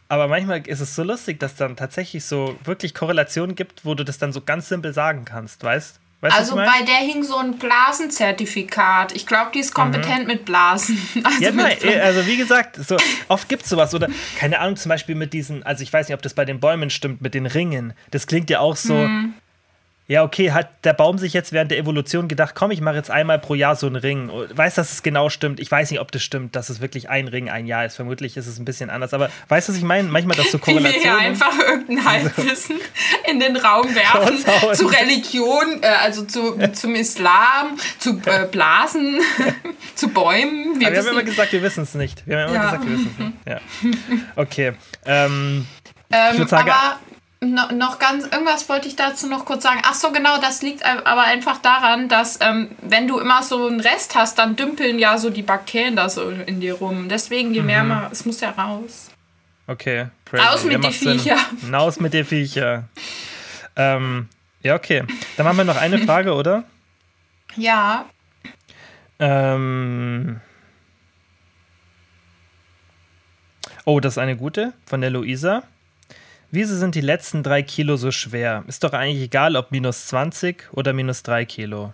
Aber manchmal ist es so lustig, dass dann tatsächlich so wirklich Korrelationen gibt, wo du das dann so ganz simpel sagen kannst, weißt? Weißt Also bei der hing so ein Blasenzertifikat. Ich glaube, die ist kompetent mit Blasen. Also Mhm. Ja, nein, also wie gesagt, so oft gibt es sowas. Oder keine Ahnung, zum Beispiel mit diesen, also ich weiß nicht, ob das bei den Bäumen stimmt, mit den Ringen. Das klingt ja auch so. Mhm. Ja, okay, hat der Baum sich jetzt während der Evolution gedacht, komm, ich mache jetzt einmal pro Jahr so einen Ring. Weiß, dass es genau stimmt. Ich weiß nicht, ob das stimmt, dass es wirklich ein Ring ein Jahr ist. Vermutlich ist es ein bisschen anders. Aber weißt du, was ich meine? Manchmal, dass so Wie wir hier Korrelationen. einfach irgendein Halbwissen in den Raum werfen. Zu Religion, äh, also zu, zum Islam, zu äh, Blasen, zu Bäumen. Wir Aber wir haben immer gesagt, wir wissen es nicht. Wir haben immer Ja. gesagt, wir wissen es nicht. Ja. Okay. Ähm, ähm, würd sagen- aber no, noch ganz, irgendwas wollte ich dazu noch kurz sagen. Ach so, genau, das liegt aber einfach daran, dass ähm, wenn du immer so einen Rest hast, dann dümpeln ja so die Bakterien da so in dir rum. Deswegen, je Mhm. mehr man, es muss ja raus. Okay. Mit Ja, die macht Sinn. Viecher. Raus mit den Viecher. Ähm, ja, okay. Dann machen wir noch eine Frage, oder? Ja, Ähm. Oh, das ist eine gute von der Luisa. Wieso sind die letzten drei Kilo so schwer? Ist doch eigentlich egal, ob minus 20 oder minus 3 Kilo.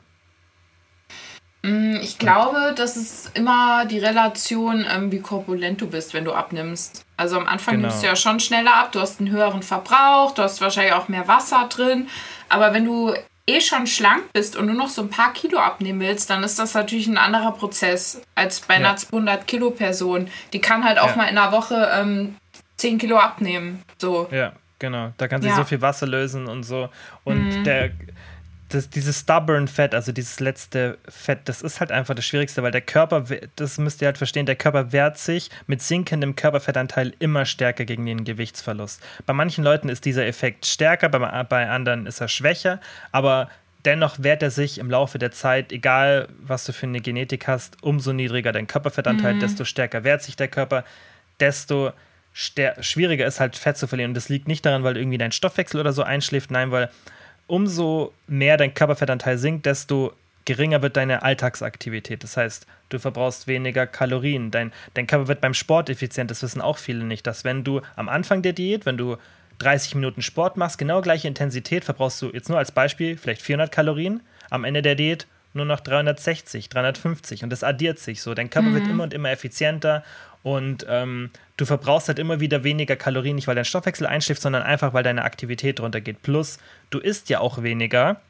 Ich glaube, das ist immer die Relation, ähm, wie korpulent du bist, wenn du abnimmst. Also am Anfang Genau. nimmst du ja schon schneller ab, du hast einen höheren Verbrauch, du hast wahrscheinlich auch mehr Wasser drin. Aber wenn du eh schon schlank bist und nur noch so ein paar Kilo abnehmen willst, dann ist das natürlich ein anderer Prozess als bei einer Ja. 200 Kilo Person. Die kann halt auch Ja. mal in einer Woche ähm, 10 Kilo abnehmen. So. Ja, genau. Da kann sich Ja. so viel Wasser lösen und so. Und der. Das, dieses stubborn Fett, also dieses letzte Fett, das ist halt einfach das Schwierigste, weil der Körper, das müsst ihr halt verstehen, der Körper wehrt sich mit sinkendem Körperfettanteil immer stärker gegen den Gewichtsverlust. Bei manchen Leuten ist dieser Effekt stärker, bei, bei anderen ist er schwächer, aber dennoch wehrt er sich im Laufe der Zeit, egal was du für eine Genetik hast, umso niedriger dein Körperfettanteil, desto stärker wehrt sich der Körper, desto schwieriger ist halt Fett zu verlieren. Und das liegt nicht daran, weil irgendwie dein Stoffwechsel oder so einschläft, nein, weil umso mehr dein Körperfettanteil sinkt, desto geringer wird deine Alltagsaktivität. Das heißt, du verbrauchst weniger Kalorien. Dein, dein Körper wird beim Sport effizient. Das wissen auch viele nicht, dass wenn du am Anfang der Diät, wenn du 30 Minuten Sport machst, genau gleiche Intensität, verbrauchst du jetzt nur als Beispiel vielleicht 400 Kalorien. Am Ende der Diät nur noch 360, 350 und das addiert sich so. Dein Körper wird immer und immer effizienter und ähm, du verbrauchst halt immer wieder weniger Kalorien, nicht weil dein Stoffwechsel einschläft, sondern einfach weil deine Aktivität runtergeht. Plus, du isst ja auch weniger.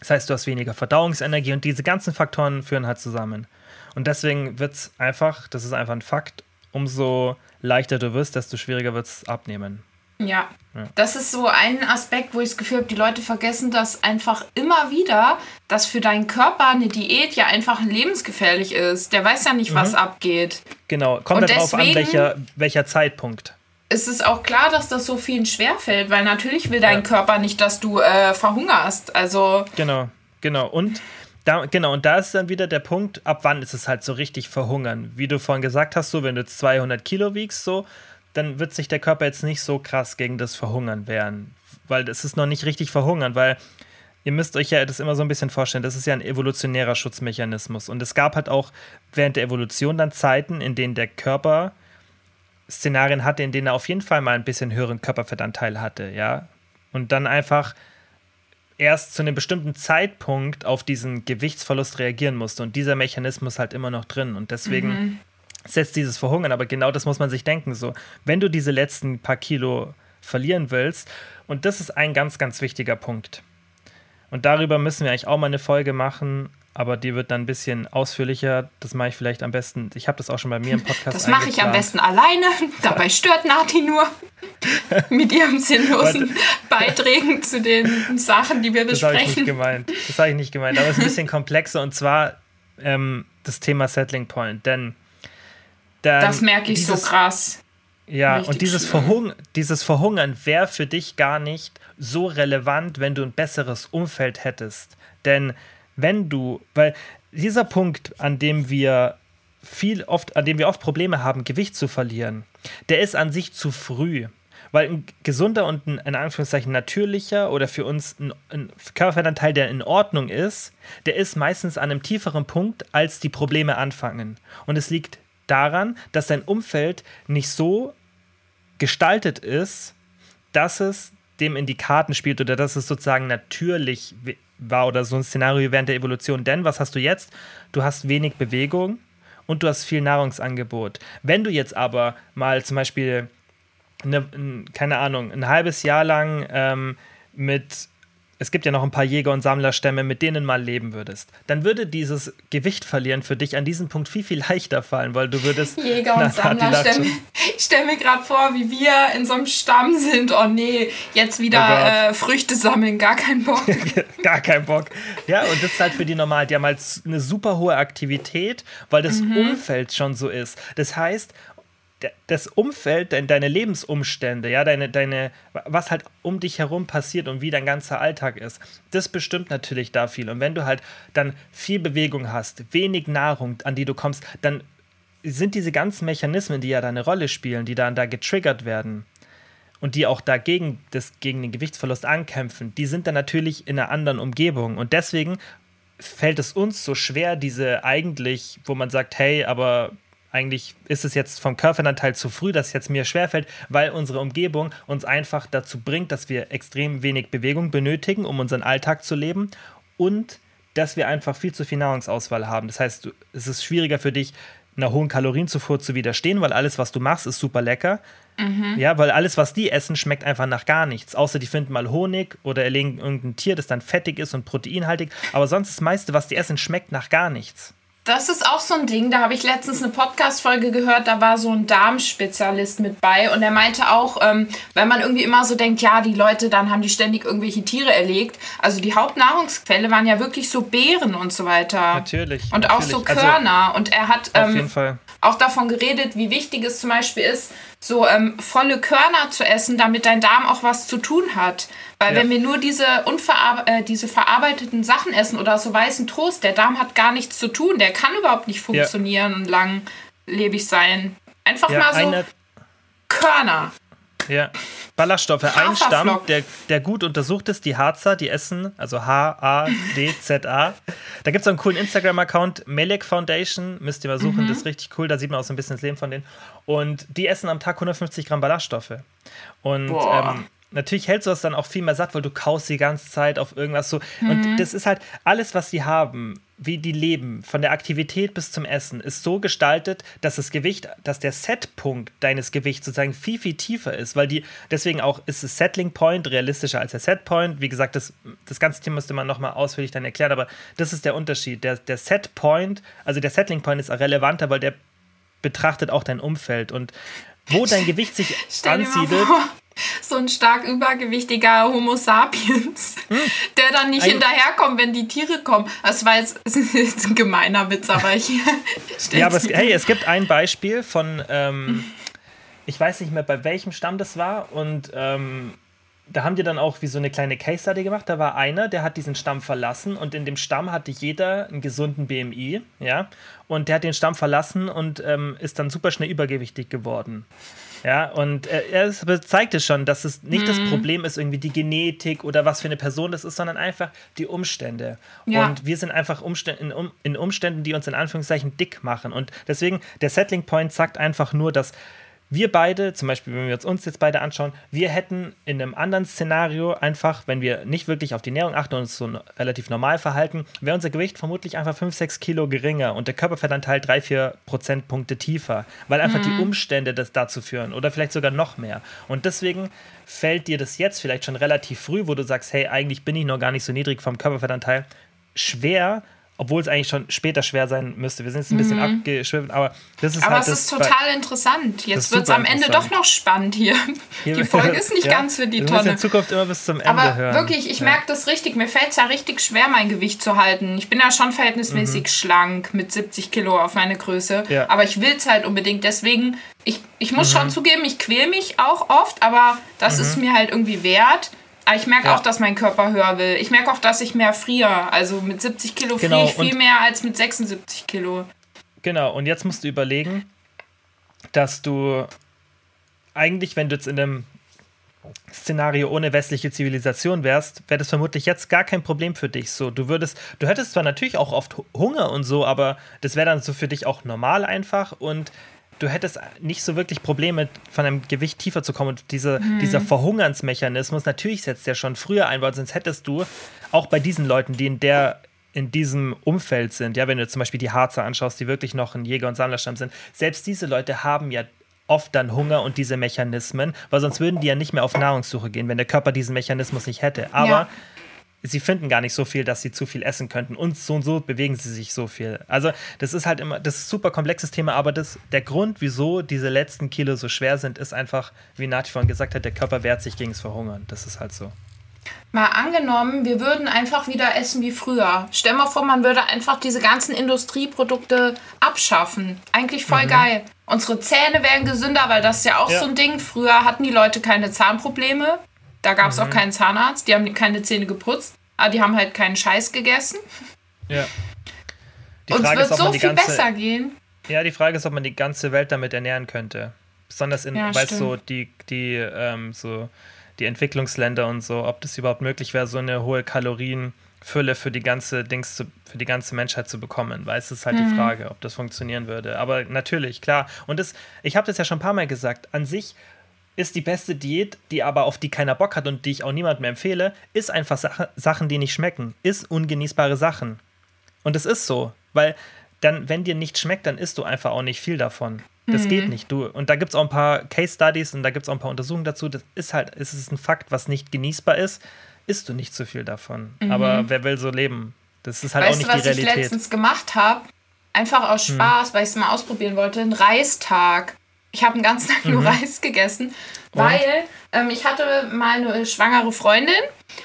Das heißt, du hast weniger Verdauungsenergie und diese ganzen Faktoren führen halt zusammen. Und deswegen wird es einfach, das ist einfach ein Fakt, umso leichter du wirst, desto schwieriger wird es abnehmen. Ja. Das ist so ein Aspekt, wo ich das Gefühl habe, die Leute vergessen das einfach immer wieder, dass für deinen Körper eine Diät ja einfach lebensgefährlich ist. Der weiß ja nicht, Mhm. was abgeht. Genau, kommt Und darauf an, welcher, welcher Zeitpunkt. Es ist auch klar, dass das so vielen schwerfällt, weil natürlich will dein Ja. Körper nicht, dass du äh, verhungerst. Also, Genau, genau. Und da, genau, und da ist dann wieder der Punkt, ab wann ist es halt so richtig verhungern. Wie du vorhin gesagt hast, so wenn du jetzt 200 Kilo wiegst, so, dann wird sich der Körper jetzt nicht so krass gegen das Verhungern wehren. Weil es ist noch nicht richtig verhungern, weil ihr müsst euch ja das immer so ein bisschen vorstellen, das ist ja ein evolutionärer Schutzmechanismus. Und es gab halt auch während der Evolution dann Zeiten, in denen der Körper Szenarien hatte, in denen er auf jeden Fall mal ein bisschen höheren Körperfettanteil hatte, ja. und dann einfach erst zu einem bestimmten Zeitpunkt auf diesen Gewichtsverlust reagieren musste. Und dieser Mechanismus halt immer noch drin. Und deswegen mhm. Setzt dieses Verhungern. Aber genau das muss man sich denken. So, wenn du diese letzten paar Kilo verlieren willst, und das ist ein ganz, ganz wichtiger Punkt. Und darüber müssen wir eigentlich auch mal eine Folge machen, aber die wird dann ein bisschen ausführlicher. Das mache ich vielleicht am besten. Ich habe das auch schon bei mir im Podcast. Das mache ich am besten alleine. Dabei stört Nati nur mit ihren sinnlosen Beiträgen zu den Sachen, die wir besprechen. Das habe ich nicht gemeint. Das habe ich nicht gemeint. Aber es ist ein bisschen komplexer und zwar ähm, das Thema Settling Point. Denn dann das merke ich dieses, so krass. Ja, Richtig und dieses, Verhung dieses Verhungern wäre für dich gar nicht so relevant, wenn du ein besseres Umfeld hättest. Denn wenn du, weil dieser Punkt, an dem wir viel oft, an dem wir oft Probleme haben, Gewicht zu verlieren, der ist an sich zu früh. Weil ein gesunder und ein in Anführungszeichen natürlicher oder für uns ein, ein Körperfettanteil, der in Ordnung ist, der ist meistens an einem tieferen Punkt, als die Probleme anfangen. Und es liegt daran, dass dein Umfeld nicht so gestaltet ist, dass es dem in die Karten spielt oder dass es sozusagen natürlich war oder so ein Szenario während der Evolution. Denn was hast du jetzt? Du hast wenig Bewegung und du hast viel Nahrungsangebot. Wenn du jetzt aber mal zum Beispiel, eine, keine Ahnung, ein halbes Jahr lang ähm, mit es gibt ja noch ein paar Jäger- und Sammlerstämme, mit denen mal leben würdest, dann würde dieses Gewicht verlieren für dich an diesem Punkt viel, viel leichter fallen, weil du würdest. Jäger- und Sammlerstämme. Ich stelle mir gerade vor, wie wir in so einem Stamm sind. Oh nee, jetzt wieder oh äh, Früchte sammeln, gar keinen Bock. gar keinen Bock. Ja, und das ist halt für die normal. Die haben halt eine super hohe Aktivität, weil das mhm. Umfeld schon so ist. Das heißt, das Umfeld, deine Lebensumstände, ja, deine, deine, was halt um dich herum passiert und wie dein ganzer Alltag ist, das bestimmt natürlich da viel. Und wenn du halt dann viel Bewegung hast, wenig Nahrung, an die du kommst, dann sind diese ganzen Mechanismen, die ja da eine Rolle spielen, die dann da getriggert werden und die auch dagegen das, gegen den Gewichtsverlust ankämpfen, die sind dann natürlich in einer anderen Umgebung. Und deswegen fällt es uns so schwer, diese eigentlich, wo man sagt, hey, aber eigentlich ist es jetzt vom Körperanteil zu früh, dass es jetzt mir schwerfällt, weil unsere Umgebung uns einfach dazu bringt, dass wir extrem wenig Bewegung benötigen, um unseren Alltag zu leben und dass wir einfach viel zu viel Nahrungsauswahl haben. Das heißt, es ist schwieriger für dich, einer hohen Kalorienzufuhr zu widerstehen, weil alles, was du machst, ist super lecker. Mhm. Ja, weil alles, was die essen, schmeckt einfach nach gar nichts. Außer die finden mal Honig oder erlegen irgendein Tier, das dann fettig ist und proteinhaltig. Aber sonst das meiste, was die essen, schmeckt nach gar nichts. Das ist auch so ein Ding. Da habe ich letztens eine Podcast-Folge gehört, da war so ein Darmspezialist mit bei und er meinte auch, ähm, wenn man irgendwie immer so denkt, ja, die Leute, dann haben die ständig irgendwelche Tiere erlegt. Also die Hauptnahrungsquelle waren ja wirklich so Beeren und so weiter. Natürlich. Und natürlich. auch so also Körner. Also, und er hat ähm, auch davon geredet, wie wichtig es zum Beispiel ist, so ähm, volle Körner zu essen, damit dein Darm auch was zu tun hat. Weil ja. wenn wir nur diese, äh, diese verarbeiteten Sachen essen oder so weißen Toast, der Darm hat gar nichts zu tun. Der kann überhaupt nicht funktionieren ja. und langlebig sein. Einfach ja, mal so Körner. Ja, Ballaststoffe. Ein Stamm, der, der gut untersucht ist, die Harzer, die essen, also H-A-D-Z-A. Da gibt es einen coolen Instagram-Account, Melek Foundation, müsst ihr mal suchen, mhm. das ist richtig cool, da sieht man auch so ein bisschen das Leben von denen. Und die essen am Tag 150 Gramm Ballaststoffe. Und ähm, natürlich hältst du das dann auch viel mehr satt, weil du kaust die ganze Zeit auf irgendwas so. Mhm. Und das ist halt alles, was sie haben, wie die leben, von der Aktivität bis zum Essen, ist so gestaltet, dass das Gewicht, dass der Setpunkt deines Gewichts sozusagen viel, viel tiefer ist, weil die, deswegen auch ist das Settling Point realistischer als der Set Point. Wie gesagt, das, das ganze Thema müsste man nochmal ausführlich dann erklären, aber das ist der Unterschied. Der, der Set Point, also der Settling Point ist relevanter, weil der betrachtet auch dein Umfeld und wo dein Gewicht sich ansiedelt so ein stark übergewichtiger Homo sapiens, hm. der dann nicht ein hinterherkommt, wenn die Tiere kommen. Das war jetzt, das ist ein gemeiner Witz, aber ich. ja, aber es, hey, es gibt ein Beispiel von, ähm, ich weiß nicht mehr, bei welchem Stamm das war und. Ähm, da haben die dann auch wie so eine kleine Case Study gemacht. Da war einer, der hat diesen Stamm verlassen und in dem Stamm hatte jeder einen gesunden BMI, ja. Und der hat den Stamm verlassen und ähm, ist dann super schnell übergewichtig geworden. Ja, und äh, er zeigt es schon, dass es nicht mhm. das Problem ist, irgendwie die Genetik oder was für eine Person das ist, sondern einfach die Umstände. Ja. Und wir sind einfach Umständ in, um in Umständen, die uns in Anführungszeichen dick machen. Und deswegen, der Settling Point sagt einfach nur, dass wir beide, zum Beispiel, wenn wir uns, uns jetzt beide anschauen, wir hätten in einem anderen Szenario einfach, wenn wir nicht wirklich auf die Ernährung achten und uns so relativ normal verhalten, wäre unser Gewicht vermutlich einfach 5, 6 Kilo geringer und der Körperfettanteil 3, 4 Prozentpunkte tiefer, weil einfach mhm. die Umstände das dazu führen oder vielleicht sogar noch mehr. Und deswegen fällt dir das jetzt vielleicht schon relativ früh, wo du sagst, hey, eigentlich bin ich noch gar nicht so niedrig vom Körperfettanteil, schwer, obwohl es eigentlich schon später schwer sein müsste. Wir sind jetzt ein bisschen mhm. abgeschwiffen, aber das ist aber halt. Aber es ist total interessant. Jetzt wird es am Ende doch noch spannend hier. hier die Folge ist nicht ja, ganz für die du Tonne. In Zukunft immer bis zum Ende aber hören. wirklich, ich ja. merke das richtig. Mir fällt es ja richtig schwer, mein Gewicht zu halten. Ich bin ja schon verhältnismäßig mhm. schlank mit 70 Kilo auf meine Größe. Ja. Aber ich will es halt unbedingt. Deswegen, ich, ich muss mhm. schon zugeben, ich quäle mich auch oft, aber das mhm. ist mir halt irgendwie wert. Aber ich merke ja. auch, dass mein Körper höher will. Ich merke auch, dass ich mehr friere. Also mit 70 Kilo genau. friere ich viel mehr als mit 76 Kilo. Genau, und jetzt musst du überlegen, dass du eigentlich, wenn du jetzt in einem Szenario ohne westliche Zivilisation wärst, wäre das vermutlich jetzt gar kein Problem für dich. So, du würdest, du hättest zwar natürlich auch oft Hunger und so, aber das wäre dann so für dich auch normal einfach und du hättest nicht so wirklich Probleme, von einem Gewicht tiefer zu kommen. Und diese, mhm. dieser Verhungernsmechanismus, natürlich setzt der schon früher ein, weil sonst hättest du auch bei diesen Leuten, die in der in diesem Umfeld sind, ja, wenn du zum Beispiel die Harzer anschaust, die wirklich noch ein Jäger- und Sammlerstamm sind, selbst diese Leute haben ja oft dann Hunger und diese Mechanismen, weil sonst würden die ja nicht mehr auf Nahrungssuche gehen, wenn der Körper diesen Mechanismus nicht hätte. Aber ja sie finden gar nicht so viel, dass sie zu viel essen könnten. Und so und so bewegen sie sich so viel. Also, das ist halt immer, das ist ein super komplexes Thema, aber das, der Grund, wieso diese letzten Kilo so schwer sind, ist einfach, wie Nati vorhin gesagt hat, der Körper wehrt sich gegen das Verhungern. Das ist halt so. Mal angenommen, wir würden einfach wieder essen wie früher. Stell mal vor, man würde einfach diese ganzen Industrieprodukte abschaffen. Eigentlich voll mhm. geil. Unsere Zähne wären gesünder, weil das ist ja auch ja. so ein Ding. Früher hatten die Leute keine Zahnprobleme. Da gab es mhm. auch keinen Zahnarzt, die haben keine Zähne geputzt, aber die haben halt keinen Scheiß gegessen. Ja. Die Und es wird so viel ganze, besser gehen. Ja, die Frage ist, ob man die ganze Welt damit ernähren könnte. Besonders in, ja, weißt du, so die, die, ähm, so die Entwicklungsländer und so, ob das überhaupt möglich wäre, so eine hohe Kalorienfülle für die ganze Dings zu, für die ganze Menschheit zu bekommen. Weil es ist halt mhm. die Frage, ob das funktionieren würde. Aber natürlich, klar. Und das, ich habe das ja schon ein paar Mal gesagt, an sich ist die beste Diät, die aber auf die keiner Bock hat und die ich auch niemandem mehr empfehle, ist einfach Sache, Sachen, die nicht schmecken, ist ungenießbare Sachen. Und es ist so, weil dann, wenn dir nicht schmeckt, dann isst du einfach auch nicht viel davon. Das mhm. geht nicht. Du, und da gibt es auch ein paar Case Studies und da gibt es auch ein paar Untersuchungen dazu. Das ist halt, es ist ein Fakt, was nicht genießbar ist, isst du nicht zu viel davon. Mhm. Aber wer will so leben? Das ist halt weißt auch nicht du, die Realität. Was ich letztens gemacht habe, einfach aus hm. Spaß, mhm. weil ich es mal ausprobieren wollte, ein Reistag. Ich habe einen ganzen Tag nur mhm. Reis gegessen, weil ähm, ich hatte mal eine schwangere Freundin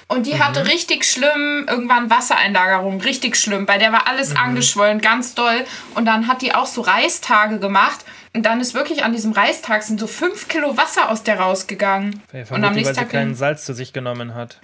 und die mhm. hatte richtig schlimm irgendwann Wassereinlagerung, richtig schlimm. Bei der war alles mhm. angeschwollen, ganz doll. Und dann hat die auch so Reistage gemacht. Und dann ist wirklich an diesem Reistag sind so fünf Kilo Wasser aus der rausgegangen. und am nächsten weil sie keinen Salz zu sich genommen hat.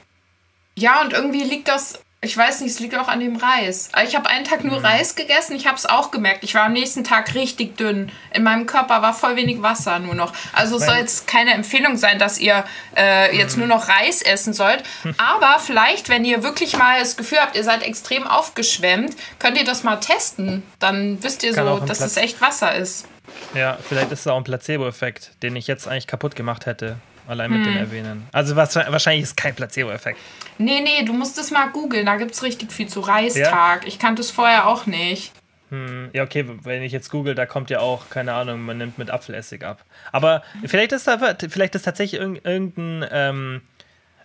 Ja, und irgendwie liegt das ich weiß nicht, es liegt auch an dem Reis. Ich habe einen Tag nur mhm. Reis gegessen, ich habe es auch gemerkt. Ich war am nächsten Tag richtig dünn. In meinem Körper war voll wenig Wasser nur noch. Also es soll jetzt keine Empfehlung sein, dass ihr äh, jetzt mhm. nur noch Reis essen sollt. Aber vielleicht, wenn ihr wirklich mal das Gefühl habt, ihr seid extrem aufgeschwemmt, könnt ihr das mal testen. Dann wisst ihr Kann so, dass es echt Wasser ist. Ja, vielleicht ist es auch ein Placebo-Effekt, den ich jetzt eigentlich kaputt gemacht hätte. Allein mit hm. dem Erwähnen. Also was, wahrscheinlich ist kein Placebo-Effekt. Nee, nee, du musst es mal googeln. Da gibt es richtig viel zu Reistag. Ja? Ich kannte es vorher auch nicht. Hm, ja, okay, wenn ich jetzt google, da kommt ja auch, keine Ahnung, man nimmt mit Apfelessig ab. Aber vielleicht ist da vielleicht ist tatsächlich irgendein ähm,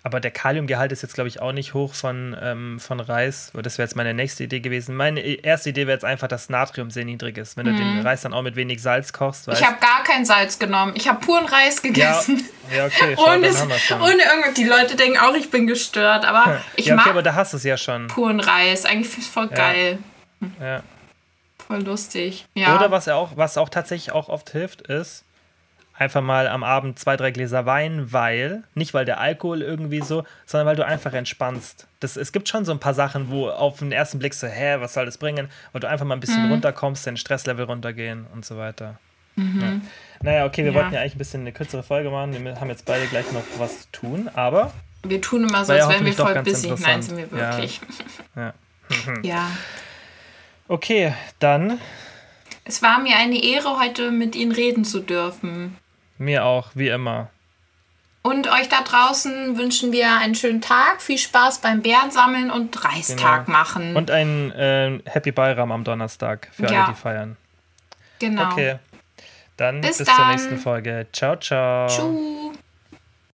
aber der Kaliumgehalt ist jetzt, glaube ich, auch nicht hoch von, ähm, von Reis. Das wäre jetzt meine nächste Idee gewesen. Meine erste Idee wäre jetzt einfach, dass Natrium sehr niedrig ist. Wenn mhm. du den mhm. Reis dann auch mit wenig Salz kochst. Weißt. Ich habe gar kein Salz genommen. Ich habe puren Reis gegessen. Ja, ja okay. Schau, ohne, ohne irgendwas. Die Leute denken auch, ich bin gestört. Aber ich ja, okay, mag aber da hast du es ja schon. Puren Reis. Eigentlich ist es voll ja. geil. Ja. Voll lustig. Ja. Oder was auch, was auch tatsächlich auch oft hilft, ist, einfach mal am Abend zwei, drei Gläser Wein, weil, nicht weil der Alkohol irgendwie so, sondern weil du einfach entspannst. Das, es gibt schon so ein paar Sachen, wo auf den ersten Blick so, hä, was soll das bringen? Weil du einfach mal ein bisschen mhm. runterkommst, dein Stresslevel runtergehen und so weiter. Mhm. Ja. Naja, okay, wir ja. wollten ja eigentlich ein bisschen eine kürzere Folge machen. Wir haben jetzt beide gleich noch was zu tun, aber. Wir tun immer so, als wären wir voll busy. Nein, sind wir wirklich. Ja. ja. Okay, dann. Es war mir eine Ehre, heute mit Ihnen reden zu dürfen. Mir auch, wie immer. Und euch da draußen wünschen wir einen schönen Tag, viel Spaß beim Bären sammeln und Reistag genau. machen. Und einen äh, Happy Bayram am Donnerstag für ja. alle, die feiern. Genau. Okay. Dann bis, bis dann. zur nächsten Folge. Ciao, ciao. Tschüss.